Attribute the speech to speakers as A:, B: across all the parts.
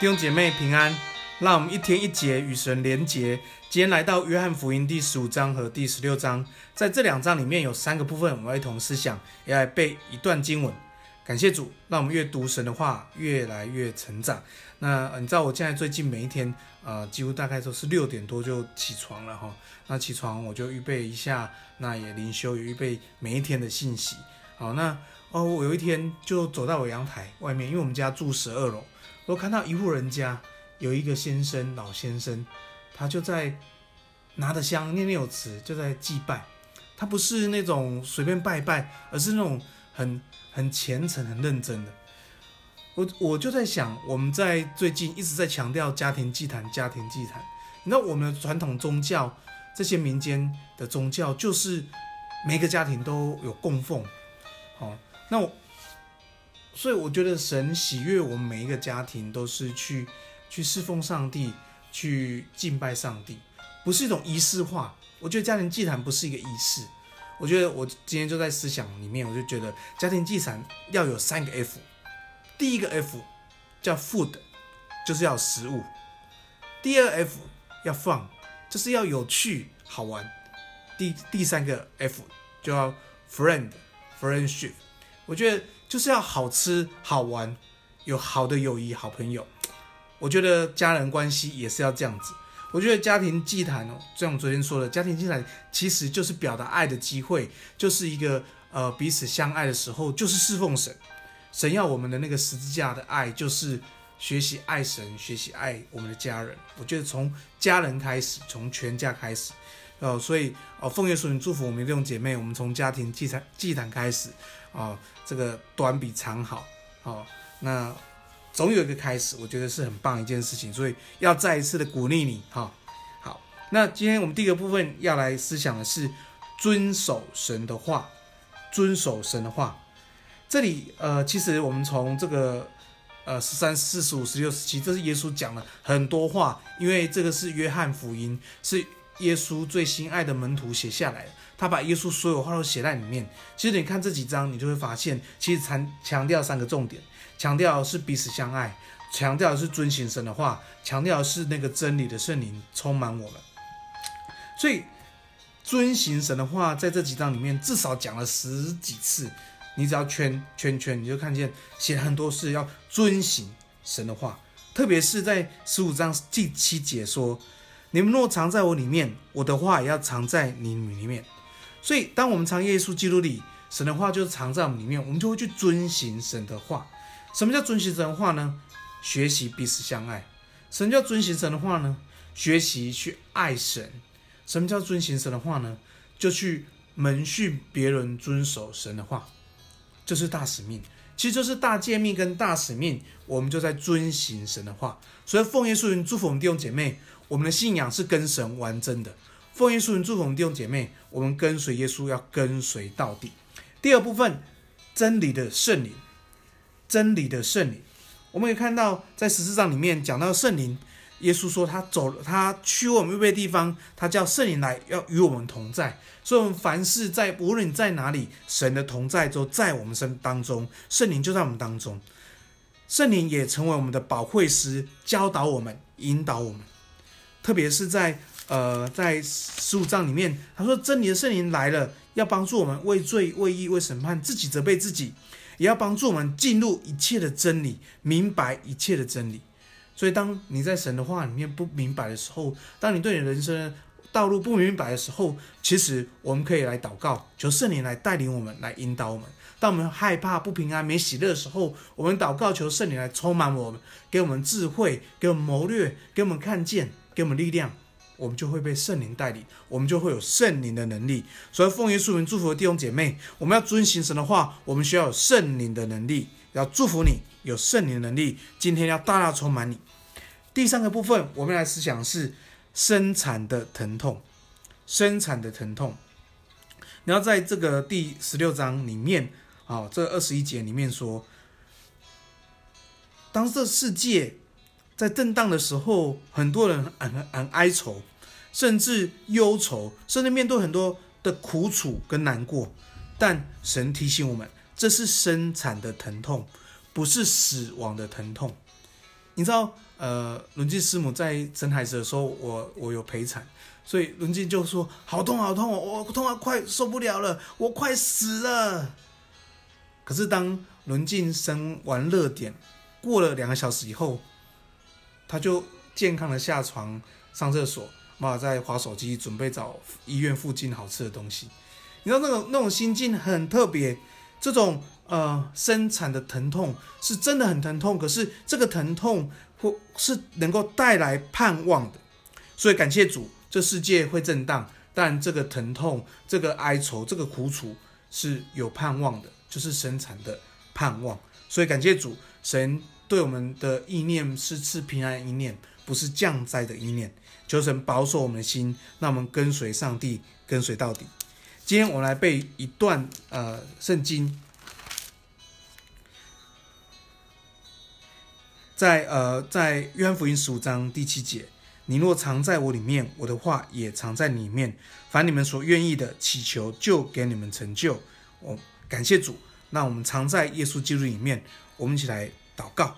A: 弟兄姐妹平安，让我们一天一节与神连结。今天来到约翰福音第十五章和第十六章，在这两章里面有三个部分，我们一同思想，也来背一段经文。感谢主，让我们阅读神的话，越来越成长。那你知道我现在最近每一天，呃，几乎大概都是六点多就起床了哈。那起床我就预备一下，那也灵修，也预备每一天的信息。好，那哦，我有一天就走到我阳台外面，因为我们家住十二楼。我看到一户人家有一个先生，老先生，他就在拿着香念念有词，就在祭拜。他不是那种随便拜拜，而是那种很很虔诚、很认真的。我我就在想，我们在最近一直在强调家庭祭坛，家庭祭坛。你知道我们的传统宗教，这些民间的宗教，就是每个家庭都有供奉。好，那我。所以我觉得神喜悦我们每一个家庭都是去去侍奉上帝，去敬拜上帝，不是一种仪式化。我觉得家庭祭坛不是一个仪式。我觉得我今天就在思想里面，我就觉得家庭祭坛要有三个 F。第一个 F 叫 food，就是要食物；第二 F 要 fun，就是要有趣好玩；第第三个 F 就要 friend，friendship。我觉得。就是要好吃好玩，有好的友谊、好朋友。我觉得家人关系也是要这样子。我觉得家庭祭坛哦，就像我昨天说的，家庭祭坛其实就是表达爱的机会，就是一个呃彼此相爱的时候，就是侍奉神。神要我们的那个十字架的爱，就是学习爱神，学习爱我们的家人。我觉得从家人开始，从全家开始。哦，所以哦，奉耶稣名祝福我们弟兄姐妹，我们从家庭祭坛祭坛开始，哦，这个短比长好，哦，那总有一个开始，我觉得是很棒一件事情，所以要再一次的鼓励你，哈、好，那今天我们第一个部分要来思想的是遵守神的话，遵守神的话，这里呃，其实我们从这个呃十三、四十五、十六、十七，这是耶稣讲了很多话，因为这个是约翰福音，是。耶稣最心爱的门徒写下来，他把耶稣所有话都写在里面。其实你看这几章，你就会发现，其实强强调三个重点：强调是彼此相爱，强调是遵行神的话，强调是那个真理的圣灵充满我们。所以，遵行神的话，在这几章里面至少讲了十几次。你只要圈圈圈，你就看见写很多事要遵行神的话，特别是在十五章第七节说。你们若藏在我里面，我的话也要藏在你们里面。所以，当我们藏耶稣基督里，神的话就是藏在我们里面，我们就会去遵行神的话。什么叫遵行神的话呢？学习彼此相爱。什么叫遵行神的话呢？学习去爱神。什么叫遵行神的话呢？就去门训别人遵守神的话。这是大使命，其实就是大诫命跟大使命，我们就在遵行神的话。所以，奉耶稣人祝福我们弟兄姐妹。我们的信仰是跟神完真的。奉耶稣人祝福我们弟兄姐妹，我们跟随耶稣要跟随到底。第二部分，真理的圣灵，真理的圣灵，我们可以看到在十四章里面讲到圣灵，耶稣说他走了，他去我们预备地方，他叫圣灵来要与我们同在。所以，我们凡事在无论你在哪里，神的同在就在我们身当中，圣灵就在我们当中，圣灵也成为我们的保惠师，教导我们，引导我们。特别是在呃，在十五章里面，他说真理的圣灵来了，要帮助我们为罪、为义、为审判，自己责备自己，也要帮助我们进入一切的真理，明白一切的真理。所以，当你在神的话里面不明白的时候，当你对你人生道路不明白的时候，其实我们可以来祷告，求圣灵来带领我们，来引导我们。当我们害怕、不平安、没喜乐的时候，我们祷告，求圣灵来充满我们，给我们智慧，给我们谋略，给我们看见。给我们力量，我们就会被圣灵带领，我们就会有圣灵的能力。所以奉耶稣名祝福的弟兄姐妹，我们要遵行神的话，我们需要有圣灵的能力。要祝福你有圣灵的能力，今天要大大充满你。第三个部分，我们来思想是生产的疼痛，生产的疼痛。你要在这个第十六章里面，啊，这二十一节里面说，当这世界。在震荡的时候，很多人很很哀愁，甚至忧愁，甚至面对很多的苦楚跟难过。但神提醒我们，这是生产的疼痛，不是死亡的疼痛。你知道，呃，伦静师母在生孩子的时候，我我有陪产，所以伦静就说好痛好痛哦，我痛啊，快受不了了，我快死了。可是当轮静生完热点，过了两个小时以后，他就健康的下床上厕所，妈妈在滑手机，准备找医院附近好吃的东西。你知道那种那种心境很特别，这种呃生产的疼痛是真的很疼痛，可是这个疼痛或是能够带来盼望的，所以感谢主，这世界会震荡，但这个疼痛、这个哀愁、这个苦楚是有盼望的，就是生产的盼望。所以感谢主，神对我们的意念是赐平安意念，不是降灾的意念。求神保守我们的心，让我们跟随上帝，跟随到底。今天我们来背一段呃圣经，在呃在约翰福音十五章第七节，你若藏在我里面，我的话也藏在里面。凡你们所愿意的，祈求就给你们成就。我感谢主，那我们藏在耶稣基督里面，我们一起来祷告。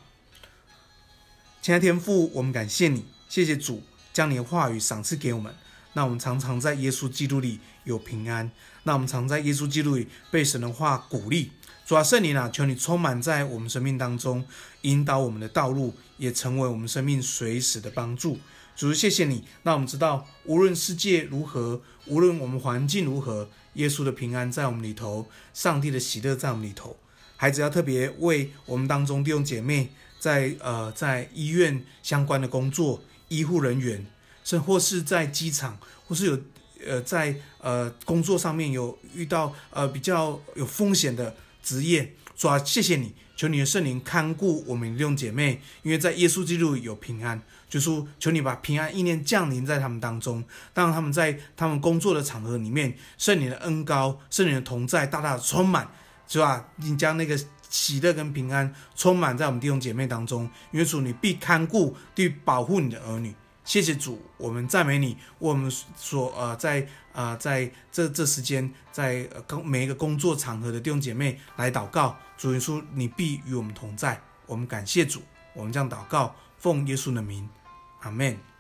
A: 亲爱天父，我们感谢你，谢谢主将你的话语赏赐给我们。那我们常常在耶稣基督里有平安。那我们常在耶稣基督里被神的话鼓励。主啊，圣灵啊，求你充满在我们生命当中，引导我们的道路，也成为我们生命随时的帮助。主，谢谢你。那我们知道，无论世界如何，无论我们环境如何，耶稣的平安在我们里头，上帝的喜乐在我们里头。孩子要特别为我们当中弟兄姐妹在呃在医院相关的工作，医护人员。甚或是在机场，或是有呃在呃工作上面有遇到呃比较有风险的职业，主啊，谢谢你，求你的圣灵看顾我们弟兄姐妹，因为在耶稣基督有平安，就说求你把平安意念降临在他们当中，当他们在他们工作的场合里面，圣灵的恩膏、圣灵的同在大大的充满，是吧？你将那个喜乐跟平安充满在我们弟兄姐妹当中，因为主你必看顾，必保护你的儿女。谢谢主，我们赞美你。我们所呃在呃在这这时间，在工每一个工作场合的弟兄姐妹来祷告，主耶稣，你必与我们同在。我们感谢主，我们这样祷告，奉耶稣的名，阿门。